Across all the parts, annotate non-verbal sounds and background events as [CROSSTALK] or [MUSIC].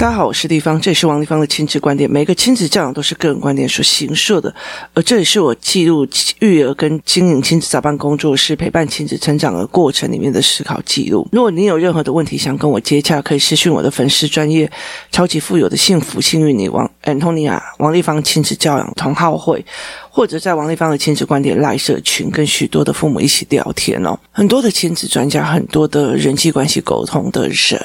大家好，我是丽芳，这里是王丽芳的亲子观点。每个亲子教养都是个人观点所形设的，而这里是我记录育儿跟经营亲子早班工作室、陪伴亲子成长的过程里面的思考记录。如果你有任何的问题想跟我接洽，可以私讯我的粉丝专业超级富有的幸福幸运女王 Antonia 王丽芳亲子教养同好会，或者在王立芳的亲子观点赖社群，跟许多的父母一起聊天哦。很多的亲子专家，很多的人际关系沟通的人。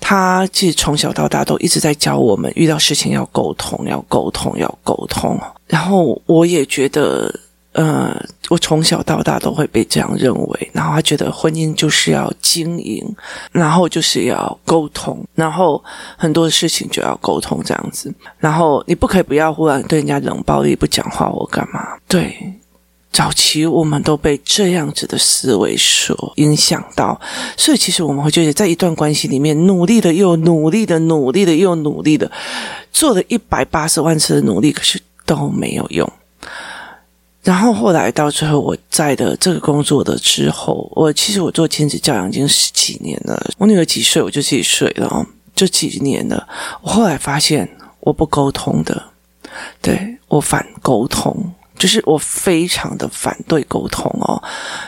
他其实从小到大都一直在教我们，遇到事情要沟通，要沟通，要沟通。然后我也觉得，呃，我从小到大都会被这样认为。然后他觉得婚姻就是要经营，然后就是要沟通，然后很多事情就要沟通这样子。然后你不可以不要忽然对人家冷暴力不讲话，或干嘛？对。早期我们都被这样子的思维所影响到，所以其实我们会觉得，在一段关系里面，努力的又努力的，努力的又努力的，做了一百八十万次的努力，可是都没有用。然后后来到最后，我在的这个工作的之后，我其实我做亲子教养已经十几年了。我女儿几岁我就自己睡了，就几年了。我后来发现我不沟通的，对，我反沟通。就是我非常的反对沟通哦，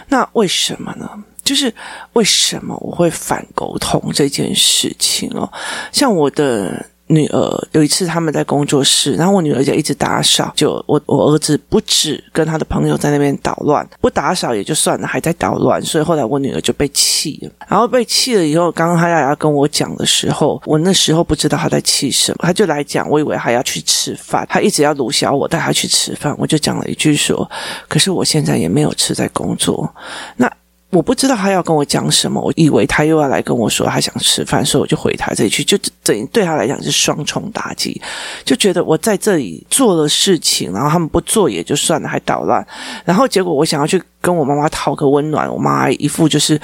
那为什么呢？就是为什么我会反沟通这件事情哦？像我的。女儿有一次他们在工作室，然后我女儿就一直打扫，就我我儿子不止跟他的朋友在那边捣乱，不打扫也就算了，还在捣乱，所以后来我女儿就被气了，然后被气了以后，刚刚他俩要跟我讲的时候，我那时候不知道他在气什么，他就来讲，我以为还要去吃饭，他一直要鲁小我带他去吃饭，我就讲了一句说，可是我现在也没有吃，在工作，那。我不知道他要跟我讲什么，我以为他又要来跟我说他想吃饭，所以我就回他这一句，就等于对他来讲是双重打击，就觉得我在这里做了事情，然后他们不做也就算了，还捣乱，然后结果我想要去跟我妈妈讨个温暖，我妈一副就是。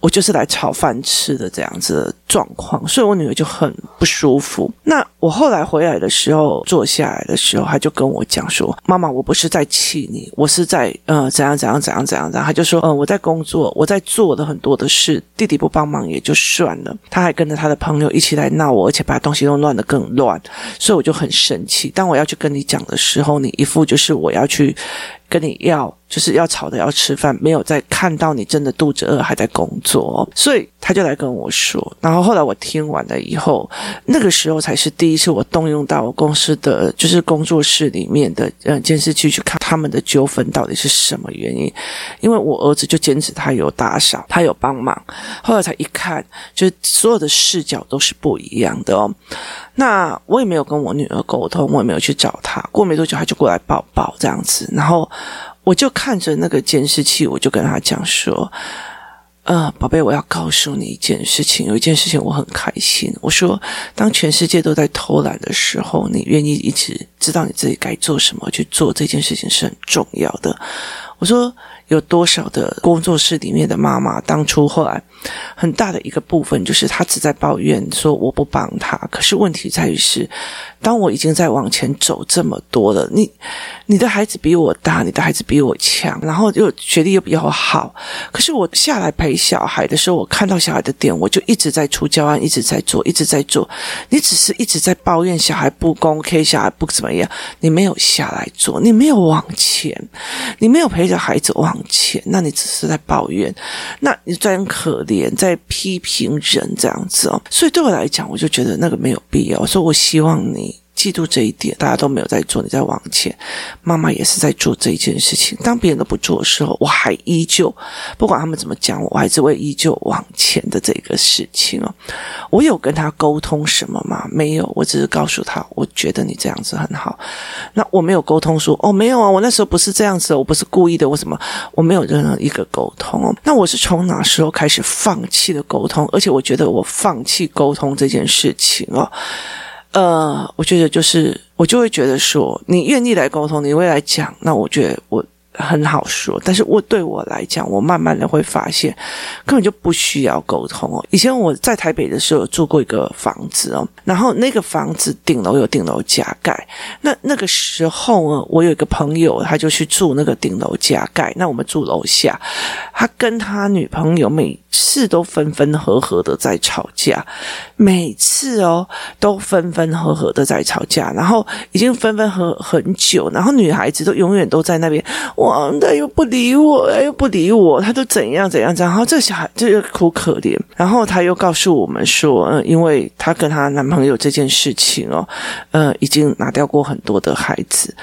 我就是来炒饭吃的这样子的状况，所以我女儿就很不舒服。那我后来回来的时候，坐下来的时候，她就跟我讲说：“妈妈，我不是在气你，我是在呃怎样怎样怎样怎样。”然后她就说：“嗯、我在工作，我在做的很多的事，弟弟不帮忙也就算了，他还跟着他的朋友一起来闹我，而且把东西都乱得更乱，所以我就很生气。当我要去跟你讲的时候，你一副就是我要去。”跟你要就是要吵的要吃饭，没有在看到你真的肚子饿还在工作，所以他就来跟我说。然后后来我听完了以后，那个时候才是第一次我动用到我公司的就是工作室里面的呃监视器去看他们的纠纷到底是什么原因。因为我儿子就坚持他有打扫，他有帮忙，后来才一看，就是所有的视角都是不一样的哦。那我也没有跟我女儿沟通，我也没有去找她。过没多久，她就过来抱抱这样子，然后我就看着那个监视器，我就跟他讲说：“呃，宝贝，我要告诉你一件事情，有一件事情我很开心。我说，当全世界都在偷懒的时候，你愿意一直知道你自己该做什么去做这件事情是很重要的。我说。”有多少的工作室里面的妈妈，当初后来很大的一个部分，就是她只在抱怨说我不帮她。可是问题在于是，当我已经在往前走这么多了，你你的孩子比我大，你的孩子比我强，然后又学历又比较好，可是我下来陪小孩的时候，我看到小孩的点，我就一直在出教案，一直在做，一直在做。你只是一直在抱怨小孩不公，K 小孩不怎么样，你没有下来做，你没有往前，你没有陪着孩子往前，那你只是在抱怨，那你真可怜，在批评人这样子哦。所以对我来讲，我就觉得那个没有必要。所以我希望你。记住这一点，大家都没有在做，你在往前。妈妈也是在做这一件事情。当别人都不做的时候，我还依旧，不管他们怎么讲我，我还是会依旧往前的这个事情哦。我有跟他沟通什么吗？没有，我只是告诉他，我觉得你这样子很好。那我没有沟通说，哦，没有啊，我那时候不是这样子，我不是故意的，为什么？我没有任何一个沟通哦。那我是从哪时候开始放弃了沟通？而且我觉得我放弃沟通这件事情哦。呃，我觉得就是我就会觉得说，你愿意来沟通，你会来讲，那我觉得我很好说。但是我对我来讲，我慢慢的会发现，根本就不需要沟通哦。以前我在台北的时候住过一个房子哦，然后那个房子顶楼有顶楼加盖，那那个时候呢，我有一个朋友，他就去住那个顶楼加盖，那我们住楼下，他跟他女朋友每次都分分合合的在吵架，每次哦都分分合合的在吵架，然后已经分分合很久，然后女孩子都永远都在那边，哇，他又不理我，又不理我，他都怎样怎样怎样，然后这小孩就又哭可怜，然后他又告诉我们说，嗯，因为他跟他男朋友这件事情哦，呃，已经拿掉过很多的孩子。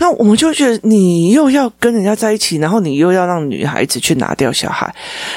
那我们就觉得你又要跟人家在一起，然后你又要让女孩子去拿掉小孩，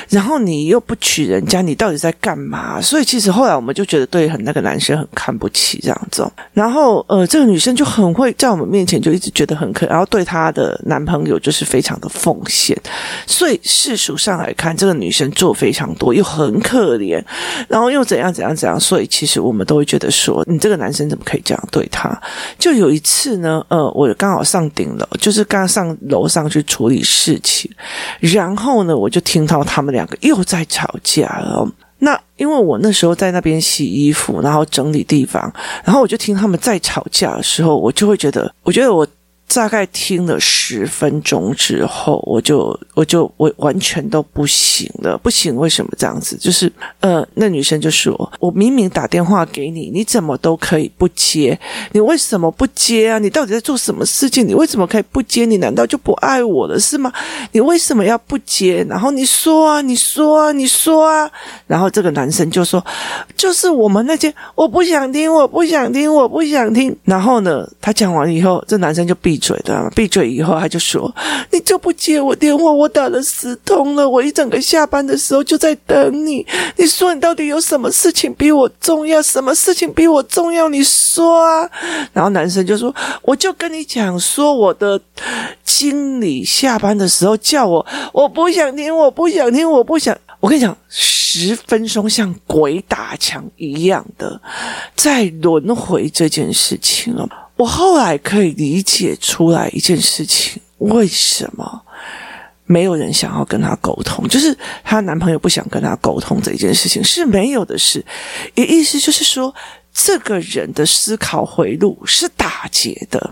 然后你又不娶人家，你到底在干嘛？所以其实后来我们就觉得对很那个男生很看不起这样子。然后呃，这个女生就很会在我们面前就一直觉得很可，然后对她的男朋友就是非常的奉献。所以世俗上来看，这个女生做非常多，又很可怜，然后又怎样怎样怎样。所以其实我们都会觉得说，你这个男生怎么可以这样对她？就有一次呢，呃，我刚好。上顶楼，就是刚上楼上去处理事情，然后呢，我就听到他们两个又在吵架了。那因为我那时候在那边洗衣服，然后整理地方，然后我就听他们在吵架的时候，我就会觉得，我觉得我。大概听了十分钟之后，我就我就我完全都不行了，不行，为什么这样子？就是呃，那女生就说：“我明明打电话给你，你怎么都可以不接？你为什么不接啊？你到底在做什么事情？你为什么可以不接？你难道就不爱我了是吗？你为什么要不接？然后你说啊，你说啊，你说啊。然后这个男生就说：就是我们那些，我不想听，我不想听，我不想听。然后呢，他讲完以后，这男生就闭。嘴的闭嘴以后，他就说：“你就不接我电话，我打了十通了，我一整个下班的时候就在等你。你说你到底有什么事情比我重要？什么事情比我重要？你说啊！”然后男生就说：“我就跟你讲说，我的经理下班的时候叫我，我不想听，我不想听，我不想。我跟你讲，十分钟像鬼打墙一样的在轮回这件事情了。”我后来可以理解出来一件事情，为什么没有人想要跟她沟通？就是她男朋友不想跟她沟通这一件事情是没有的事，也意思就是说，这个人的思考回路是打结的，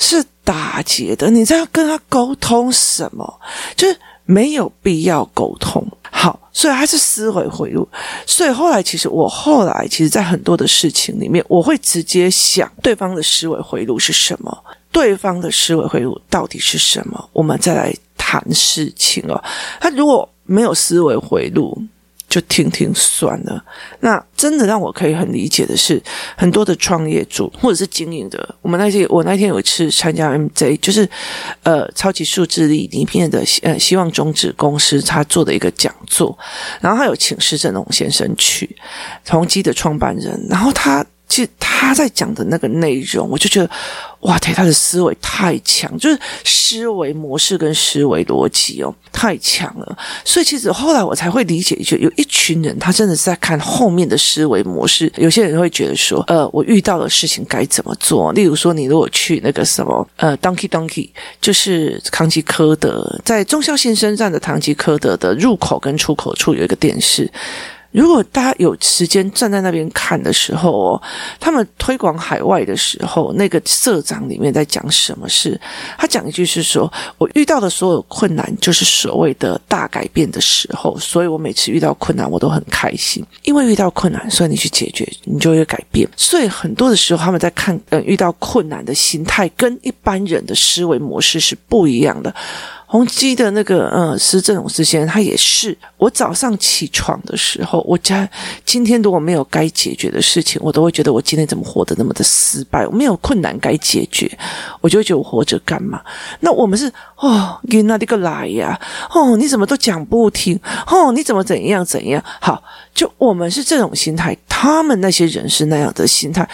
是打结的。你在要跟他沟通什么？就是没有必要沟通。好，所以他是思维回路。所以后来，其实我后来，其实，在很多的事情里面，我会直接想对方的思维回路是什么，对方的思维回路到底是什么，我们再来谈事情哦。他如果没有思维回路，就听听算了。那真的让我可以很理解的是，很多的创业主或者是经营的，我们那些我那天有一次参加 MJ，就是呃超级数字力里面的呃希望终止公司他做的一个讲座，然后他有请施正龙先生去，同基的创办人，然后他。其实他在讲的那个内容，我就觉得，哇，他的思维太强，就是思维模式跟思维逻辑哦，太强了。所以其实后来我才会理解，就有一群人，他真的是在看后面的思维模式。有些人会觉得说，呃，我遇到的事情该怎么做？例如说，你如果去那个什么，呃，Donkey Donkey，就是唐吉诃德，在忠孝新生站的唐吉诃德的入口跟出口处有一个电视。如果大家有时间站在那边看的时候哦，他们推广海外的时候，那个社长里面在讲什么事？他讲一句是说：“我遇到的所有困难，就是所谓的大改变的时候，所以我每次遇到困难，我都很开心，因为遇到困难，所以你去解决，你就会改变。所以很多的时候，他们在看，嗯，遇到困难的心态，跟一般人的思维模式是不一样的。”宏基的那个呃，施正荣先生，他也是。我早上起床的时候，我家今天如果没有该解决的事情，我都会觉得我今天怎么活得那么的失败？我没有困难该解决，我就会觉得我活着干嘛？那我们是哦，你那这个来呀？哦，你怎么都讲不听？哦，你怎么怎样怎样？好，就我们是这种心态，他们那些人是那样的心态。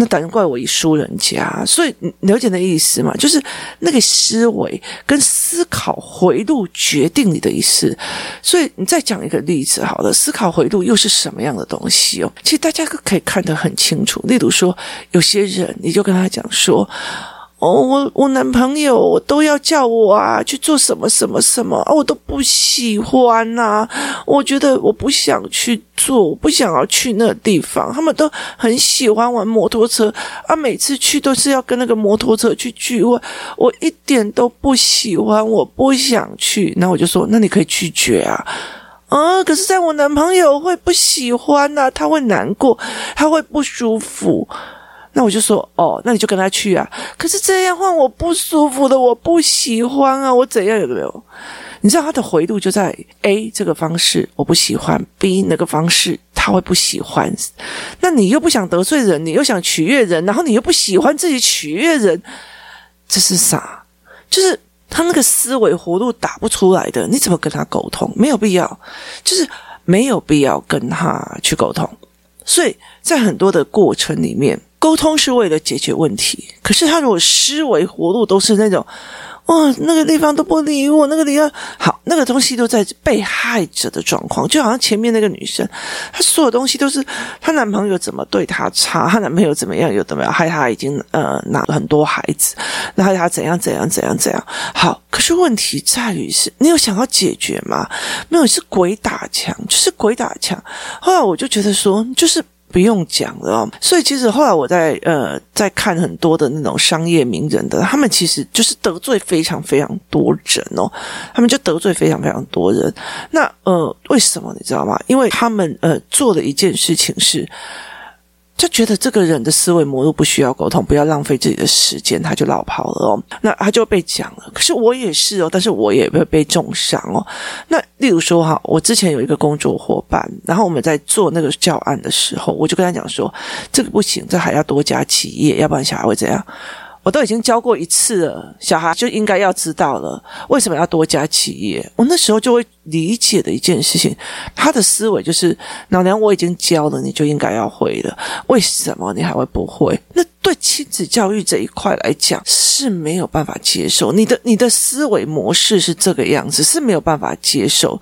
那难怪我一输人家，所以你了解那意思吗？就是那个思维跟思考回路决定你的意思。所以你再讲一个例子好了，思考回路又是什么样的东西哦？其实大家都可以看得很清楚。例如说，有些人你就跟他讲说。哦，我我男朋友都要叫我啊去做什么什么什么啊，我都不喜欢呐、啊。我觉得我不想去做，我不想要去那个地方。他们都很喜欢玩摩托车啊，每次去都是要跟那个摩托车去聚会，我一点都不喜欢，我不想去。那我就说，那你可以拒绝啊。啊，可是在我男朋友会不喜欢、啊，他会难过，他会不舒服。那我就说，哦，那你就跟他去啊。可是这样换我不舒服的，我不喜欢啊，我怎样有没有？你知道他的回路就在 A 这个方式，我不喜欢；B 那个方式，他会不喜欢。那你又不想得罪人，你又想取悦人，然后你又不喜欢自己取悦人，这是啥？就是他那个思维活路打不出来的，你怎么跟他沟通？没有必要，就是没有必要跟他去沟通。所以在很多的过程里面，沟通是为了解决问题。可是他如果思维活路都是那种。哦，那个地方都不理我，那个地方好，那个东西都在被害者的状况，就好像前面那个女生，她所有东西都是她男朋友怎么对她差，她男朋友怎么样，有怎么样，害她已经呃拿了很多孩子，然后她怎样怎样怎样怎样。好，可是问题在于是，你有想要解决吗？没有，是鬼打墙，就是鬼打墙。后来我就觉得说，就是。不用讲了，所以其实后来我在呃在看很多的那种商业名人的，他们其实就是得罪非常非常多人哦，他们就得罪非常非常多人。那呃为什么你知道吗？因为他们呃做的一件事情是。就觉得这个人的思维模式不需要沟通，不要浪费自己的时间，他就落跑了哦。那他就被讲了。可是我也是哦，但是我也会被重伤哦。那例如说哈，我之前有一个工作伙伴，然后我们在做那个教案的时候，我就跟他讲说，这个不行，这还要多加企业，要不然小孩会怎样？我都已经教过一次了，小孩就应该要知道了。为什么要多加企业？我那时候就会理解的一件事情，他的思维就是：老娘我已经教了，你就应该要会了。为什么你还会不会？那对亲子教育这一块来讲是没有办法接受。你的你的思维模式是这个样子，是没有办法接受。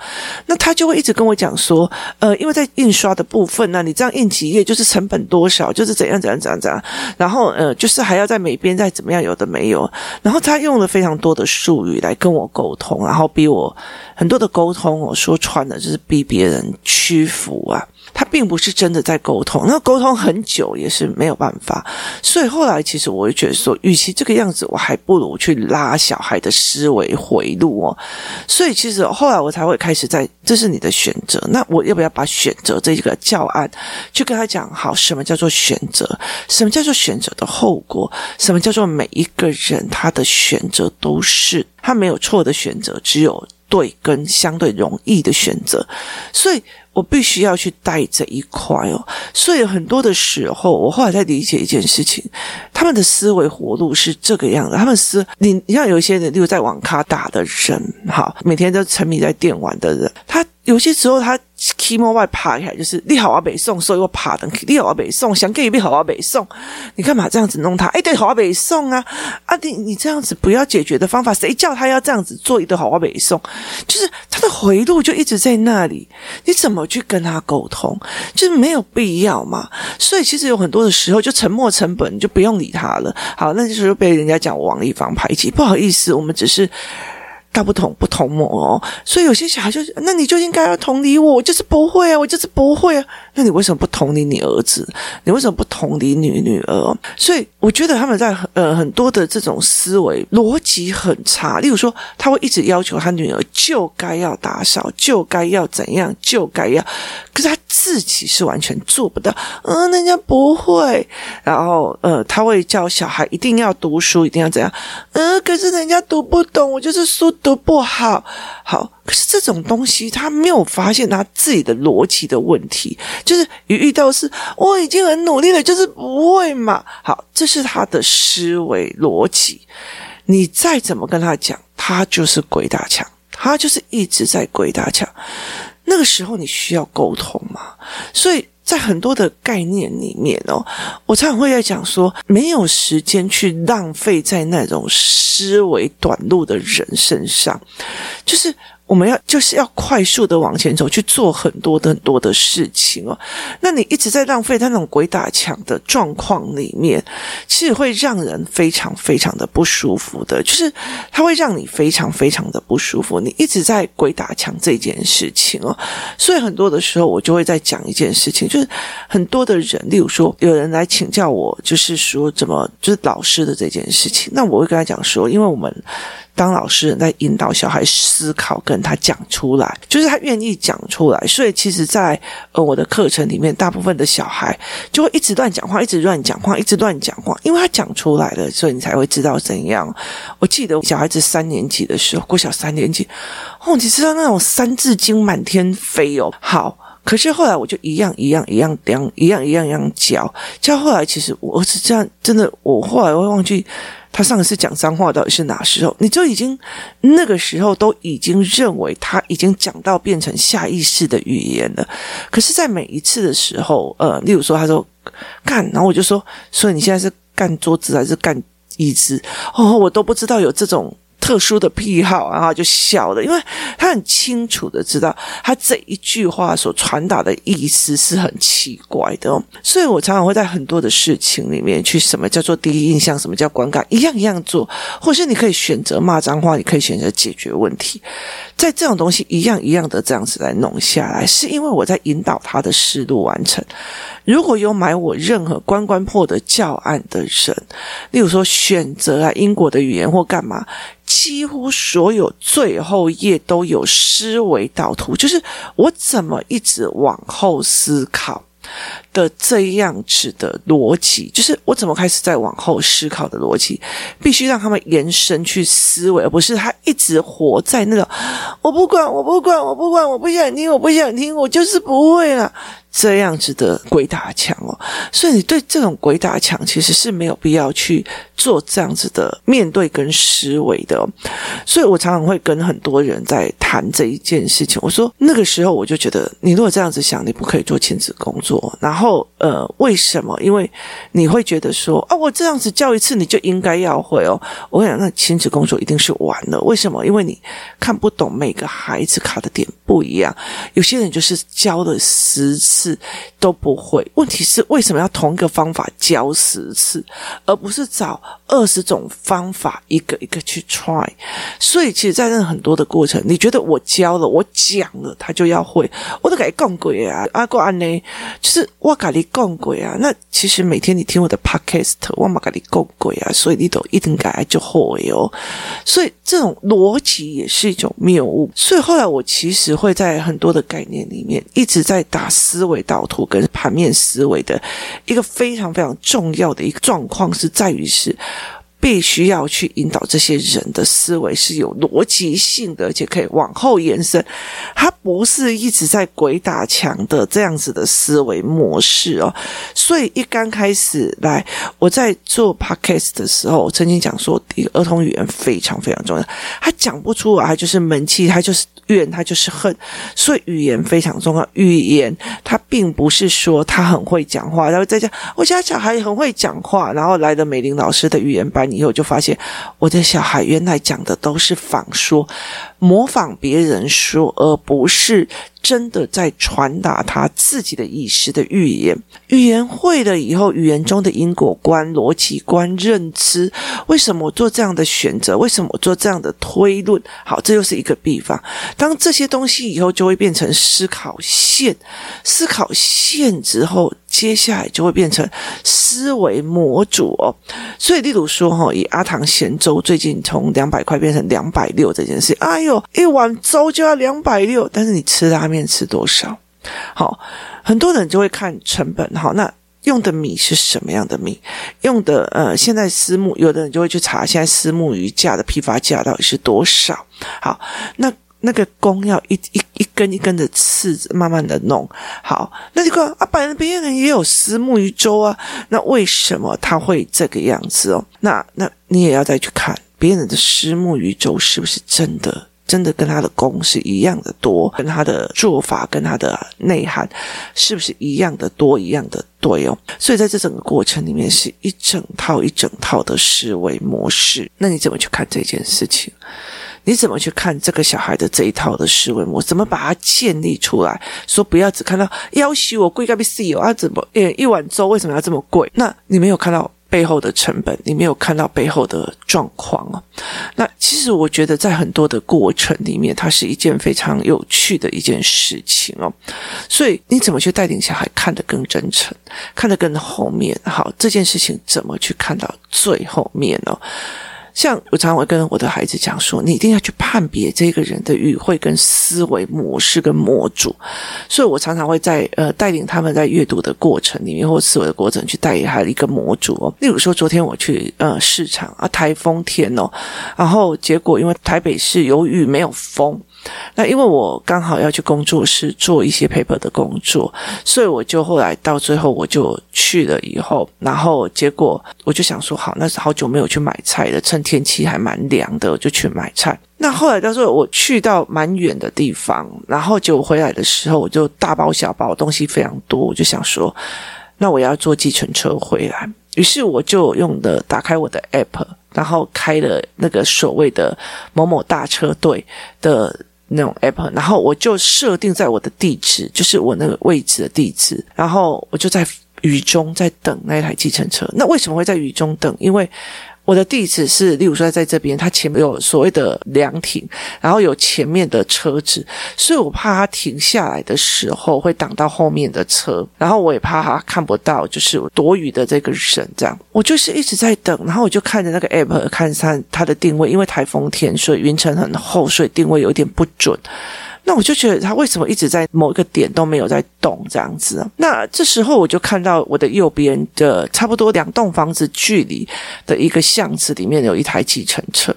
那他就会一直跟我讲说：呃，因为在印刷的部分呢，你这样印几页就是成本多少，就是怎样怎样怎样怎样。然后呃，就是还要在每边再。怎么样？有的没有，然后他用了非常多的术语来跟我沟通，然后逼我很多的沟通，我说穿了就是逼别人屈服啊。他并不是真的在沟通，那沟通很久也是没有办法。所以后来其实我就觉得说，与其这个样子，我还不如去拉小孩的思维回路哦。所以其实后来我才会开始在，这是你的选择。那我要不要把选择这个教案去跟他讲？好，什么叫做选择？什么叫做选择的后果？什么叫做每一个人他的选择都是他没有错的选择，只有对跟相对容易的选择。所以。我必须要去带这一块哦，所以很多的时候，我后来在理解一件事情，他们的思维活路是这个样子。他们思你，你像有一些人，例如在网咖打的人，哈，每天都沉迷在电玩的人，他有些时候他。起码外爬起来就是你好，啊北宋，所以我爬的。你好，啊北宋，想给你好，啊北宋，你干嘛这样子弄他？哎，对，好，啊北宋啊！啊，你你这样子不要解决的方法，谁叫他要这样子做一个好，啊北宋？就是他的回路就一直在那里，你怎么去跟他沟通？就是没有必要嘛。所以其实有很多的时候，就沉没成本，你就不用理他了。好，那就是被人家讲王一方排挤，不好意思，我们只是。道不同不同谋哦，所以有些小孩就是，那你就应该要同理我，我就是不会啊，我就是不会啊。那你为什么不同理你儿子？你为什么不同理你女儿？所以我觉得他们在呃很多的这种思维逻辑很差。例如说，他会一直要求他女儿就该要打扫，就该要怎样，就该要，可是他自己是完全做不到。嗯、人家不会。然后呃，他会叫小孩一定要读书，一定要怎样？嗯、可是人家读不懂，我就是书。都不好，好，可是这种东西他没有发现他自己的逻辑的问题，就是一遇到是我已经很努力了，就是不会嘛。好，这是他的思维逻辑，你再怎么跟他讲，他就是鬼打墙，他就是一直在鬼打墙。那个时候你需要沟通嘛，所以。在很多的概念里面哦，我常常会在讲说，没有时间去浪费在那种思维短路的人身上，就是。我们要就是要快速的往前走，去做很多的很多的事情哦。那你一直在浪费他那种鬼打墙的状况里面，其实会让人非常非常的不舒服的。就是它会让你非常非常的不舒服。你一直在鬼打墙这件事情哦，所以很多的时候我就会在讲一件事情，就是很多的人，例如说有人来请教我，就是说怎么就是老师的这件事情，那我会跟他讲说，因为我们。当老师在引导小孩思考，跟他讲出来，就是他愿意讲出来。所以其实在，呃我的课程里面，大部分的小孩就会一直乱讲话，一直乱讲话，一直乱讲话，因为他讲出来了，所以你才会知道怎样。我记得小孩子三年级的时候，国小三年级，哦，你知道那种三字经满天飞哦，好。可是后来我就一样一样一样样一样一样一样教教，后来其实我儿子这样真的，我后来会忘记他上一次讲脏话到底是哪时候？你就已经那个时候都已经认为他已经讲到变成下意识的语言了。可是，在每一次的时候，呃，例如说他说干，然后我就说，所以你现在是干桌子还是干椅子？哦，我都不知道有这种。特殊的癖好，然后就笑了，因为他很清楚的知道，他这一句话所传达的意思是很奇怪的哦，所以我常常会在很多的事情里面去什么叫做第一印象，什么叫观感，一样一样做，或是你可以选择骂脏话，你可以选择解决问题，在这种东西一样一样的这样子来弄下来，是因为我在引导他的思路完成。如果有买我任何关关破的教案的人，例如说选择啊因果的语言或干嘛。几乎所有最后页都有思维导图，就是我怎么一直往后思考的这样子的逻辑，就是我怎么开始在往后思考的逻辑，必须让他们延伸去思维，而不是他一直活在那个我不管，我不管，我不管，我不想听，我不想听，我就是不会了。这样子的鬼打墙哦，所以你对这种鬼打墙其实是没有必要去做这样子的面对跟思维的哦。所以我常常会跟很多人在谈这一件事情。我说那个时候我就觉得，你如果这样子想，你不可以做亲子工作。然后呃，为什么？因为你会觉得说啊，我这样子教一次你就应该要会哦。我跟你讲，那亲子工作一定是完了。为什么？因为你看不懂每个孩子卡的点不一样。有些人就是教了十次。都不会。问题是为什么要同一个方法教十次，而不是找二十种方法一个一个去 try？所以，其实，在那很多的过程，你觉得我教了，我讲了，他就要会，我都给你讲过啊，阿过安呢，就是我跟你讲过啊。那其实每天你听我的 podcast，我嘛跟你讲过啊，所以你都一定改就会哦。所以这种逻辑也是一种谬误。所以后来我其实会在很多的概念里面一直在打思维。导图跟盘面思维的一个非常非常重要的一个状况是在于是。必须要去引导这些人的思维是有逻辑性的，而且可以往后延伸。他不是一直在鬼打墙的这样子的思维模式哦。所以一刚开始来，我在做 podcast 的时候，我曾经讲说，儿童语言非常非常重要。他讲不出来，就是闷气，他就是怨，他就是恨。所以语言非常重要。语言他并不是说他很会讲话，然后再讲我家小孩很会讲话，然后来的美玲老师的语言班。以后就发现，我的小孩原来讲的都是仿说。模仿别人说，而不是真的在传达他自己的意识的语言。语言会了以后，语言中的因果观、逻辑观、认知，为什么我做这样的选择？为什么我做这样的推论？好，这又是一个地方。当这些东西以后就会变成思考线，思考线之后，接下来就会变成思维模组哦。所以，例如说，哈，以阿唐贤周最近从两百块变成两百六这件事，哎。一碗粥就要两百六，但是你吃拉面吃多少？好，很多人就会看成本。好，那用的米是什么样的米？用的呃，现在私募，有的人就会去查现在私募鱼价的批发价到底是多少。好，那那个工要一一一根一根的刺，慢慢的弄。好，那这个啊，别人别人也有私募鱼粥啊，那为什么他会这个样子哦？那那你也要再去看别人的私募鱼粥是不是真的？真的跟他的功是一样的多，跟他的做法跟他的内涵是不是一样的多，一样的对哦？所以在这整个过程里面，是一整套一整套的思维模式。那你怎么去看这件事情？你怎么去看这个小孩的这一套的思维模式？怎么把它建立出来？说不要只看到要求我贵个必死哦，啊怎么一碗粥为什么要这么贵？那你没有看到。背后的成本，你没有看到背后的状况啊。那其实我觉得，在很多的过程里面，它是一件非常有趣的一件事情哦。所以你怎么去带领小孩看得更真诚，看得更后面？好，这件事情怎么去看到最后面呢？像我常常会跟我的孩子讲说，你一定要去判别这个人的语汇跟思维模式跟模组。所以我常常会在呃带领他们在阅读的过程里面或思维的过程去带领他的一个模组。例如说，昨天我去呃市场啊，台风天哦，然后结果因为台北市有雨没有风。那因为我刚好要去工作室做一些 paper 的工作，所以我就后来到最后我就去了以后，然后结果我就想说，好，那是好久没有去买菜了，趁天气还蛮凉的，我就去买菜。那后来到时候我去到蛮远的地方，然后就回来的时候，我就大包小包东西非常多，我就想说，那我要坐计程车回来。于是我就用的打开我的 app，然后开了那个所谓的某某大车队的。那种 app，然后我就设定在我的地址，就是我那个位置的地址，然后我就在雨中在等那台计程车。那为什么会在雨中等？因为我的地址是，例如说在这边，它前面有所谓的凉亭，然后有前面的车子，所以我怕它停下来的时候会挡到后面的车，然后我也怕它看不到，就是躲雨的这个人，这样我就是一直在等，然后我就看着那个 app 看它它的定位，因为台风天，所以云层很厚，所以定位有点不准。那我就觉得他为什么一直在某一个点都没有在动这样子？那这时候我就看到我的右边的差不多两栋房子距离的一个巷子里面有一台计程车。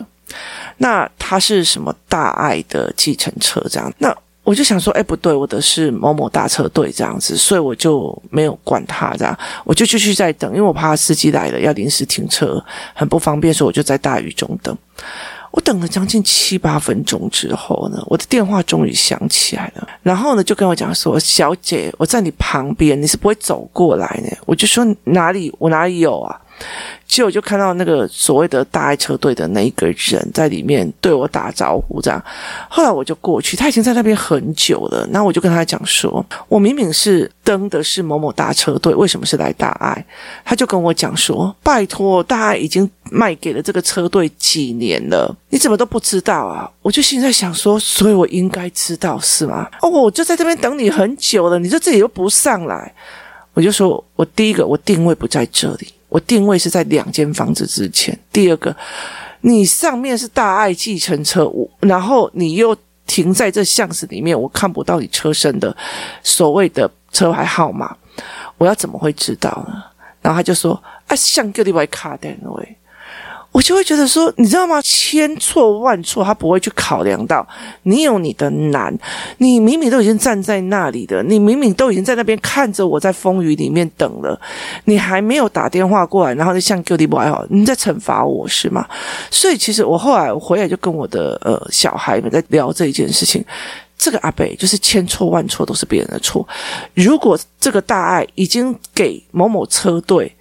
那它是什么大爱的计程车这样？那我就想说，哎，不对，我的是某某大车队这样子，所以我就没有管他这样，我就继续在等，因为我怕司机来了要临时停车，很不方便，所以我就在大雨中等。我等了将近七八分钟之后呢，我的电话终于响起来了。然后呢，就跟我讲说：“小姐，我在你旁边，你是不会走过来呢。”我就说：“哪里？我哪里有啊？”结果就看到那个所谓的大爱车队的那一个人在里面对我打招呼，这样。后来我就过去，他已经在那边很久了。然后我就跟他讲说：“我明明是登的是某某大车队，为什么是来大爱？”他就跟我讲说：“拜托，大爱已经卖给了这个车队几年了，你怎么都不知道啊？”我就心在想说：“所以我应该知道是吗？” [LAUGHS] 哦，我就在这边等你很久了，你说自己又不上来，我就说：“我第一个，我定位不在这里。”我定位是在两间房子之前。第二个，你上面是大爱计程车，我然后你又停在这巷子里面，我看不到你车身的所谓的车牌号码，我要怎么会知道呢？然后他就说：“啊，像个例外卡单位。”我就会觉得说，你知道吗？千错万错，他不会去考量到你有你的难。你明明都已经站在那里的，你明明都已经在那边看着我在风雨里面等了，你还没有打电话过来，然后就像 Q D 不还好，你在惩罚我是吗？所以其实我后来我回来就跟我的呃小孩们在聊这一件事情。这个阿北就是千错万错都是别人的错。如果这个大爱已经给某某车队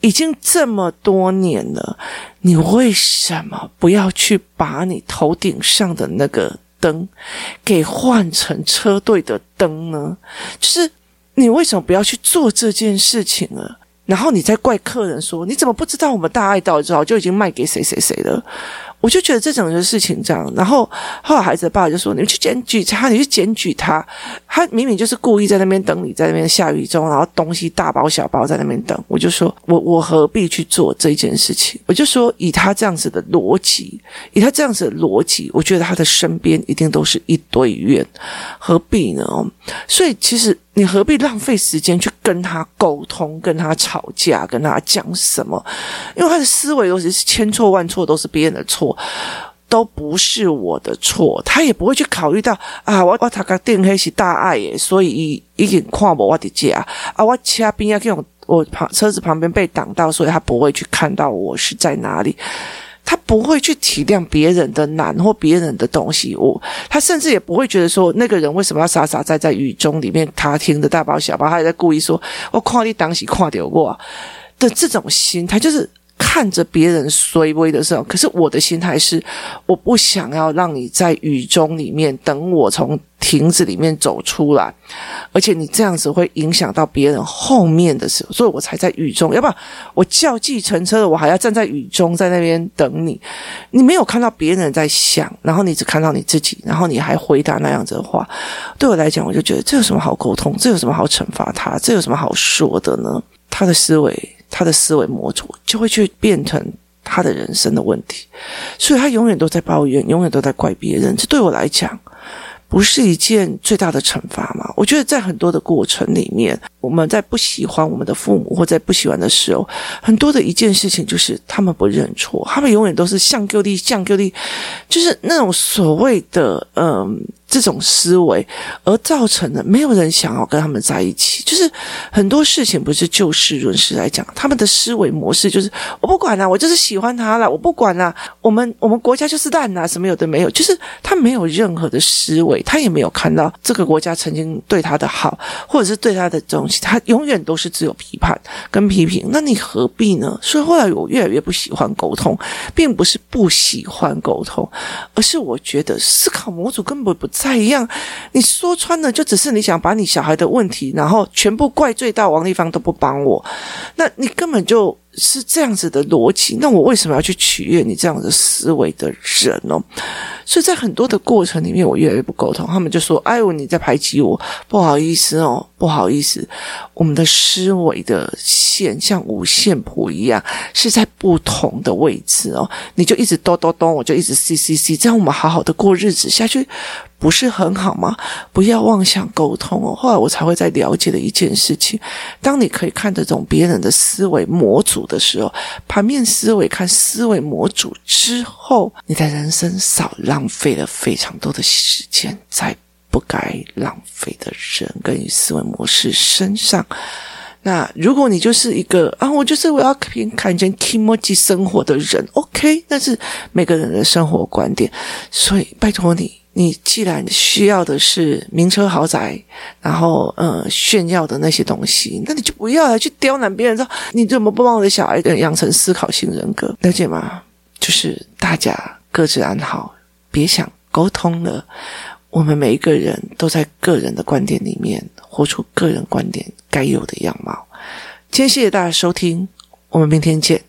已经这么多年了，你为什么不要去把你头顶上的那个灯给换成车队的灯呢？就是你为什么不要去做这件事情呢？然后你再怪客人说，你怎么不知道我们大爱到早就已经卖给谁谁谁了？我就觉得这种的事情这样，然后后来孩子的爸爸就说：“你们去检举他，你去检举他，他明明就是故意在那边等你，在那边下雨中，然后东西大包小包在那边等。”我就说：“我我何必去做这件事情？”我就说：“以他这样子的逻辑，以他这样子的逻辑，我觉得他的身边一定都是一堆怨，何必呢？”所以其实。你何必浪费时间去跟他沟通、跟他吵架、跟他讲什么？因为他的思维都是千错万错，都是别人的错，都不是我的错。他也不会去考虑到啊，我我他个电黑是大爱耶，所以已已经看不我的家啊，我车边啊，这种我旁车子旁边被挡到，所以他不会去看到我是在哪里。他不会去体谅别人的难或别人的东西，我他甚至也不会觉得说那个人为什么要傻傻在在雨中里面，他听的大包小包，他还在故意说我看你当时看到我的这种心态，就是看着别人衰微的时候，可是我的心态是我不想要让你在雨中里面等我从。亭子里面走出来，而且你这样子会影响到别人后面的时候，所以我才在雨中。要不然我叫计程车，我还要站在雨中在那边等你。你没有看到别人在想，然后你只看到你自己，然后你还回答那样子的话。对我来讲，我就觉得这有什么好沟通？这有什么好惩罚他？这有什么好说的呢？他的思维，他的思维模组就会去变成。他的人生的问题，所以他永远都在抱怨，永远都在怪别人。这对我来讲，不是一件最大的惩罚吗？我觉得在很多的过程里面，我们在不喜欢我们的父母或在不喜欢的时候，很多的一件事情就是他们不认错，他们永远都是向旧力向旧力，就是那种所谓的嗯。这种思维而造成的，没有人想要跟他们在一起。就是很多事情不是就事论事来讲，他们的思维模式就是我不管了，我就是喜欢他了，我不管了。我们我们国家就是烂啊，什么有的没有，就是他没有任何的思维，他也没有看到这个国家曾经对他的好，或者是对他的这种他永远都是只有批判跟批评。那你何必呢？所以后来我越来越不喜欢沟通，并不是不喜欢沟通，而是我觉得思考模组根本不。在一样，你说穿了，就只是你想把你小孩的问题，然后全部怪罪到王立芳都不帮我，那你根本就是这样子的逻辑。那我为什么要去取悦你这样的思维的人呢？所以在很多的过程里面，我越来越不沟通。他们就说：“哎呦，你在排挤我，不好意思哦，不好意思。”我们的思维的线像五线谱一样，是在不同的位置哦。你就一直咚咚咚，我就一直 C C C，这样我们好好的过日子下去。不是很好吗？不要妄想沟通哦。后来我才会在了解的一件事情：当你可以看得懂别人的思维模组的时候，盘面思维看思维模组之后，你的人生少浪费了非常多的时间在不该浪费的人跟思维模式身上。那如果你就是一个啊，我就是我要凭感觉 kimochi 生活的人，OK，那是每个人的生活观点。所以拜托你。你既然需要的是名车豪宅，然后呃炫耀的那些东西，那你就不要来去刁难别人，说你怎么不帮我的小孩养成思考型人格？了解吗？就是大家各自安好，别想沟通了。我们每一个人都在个人的观点里面活出个人观点该有的样貌。今天谢谢大家收听，我们明天见。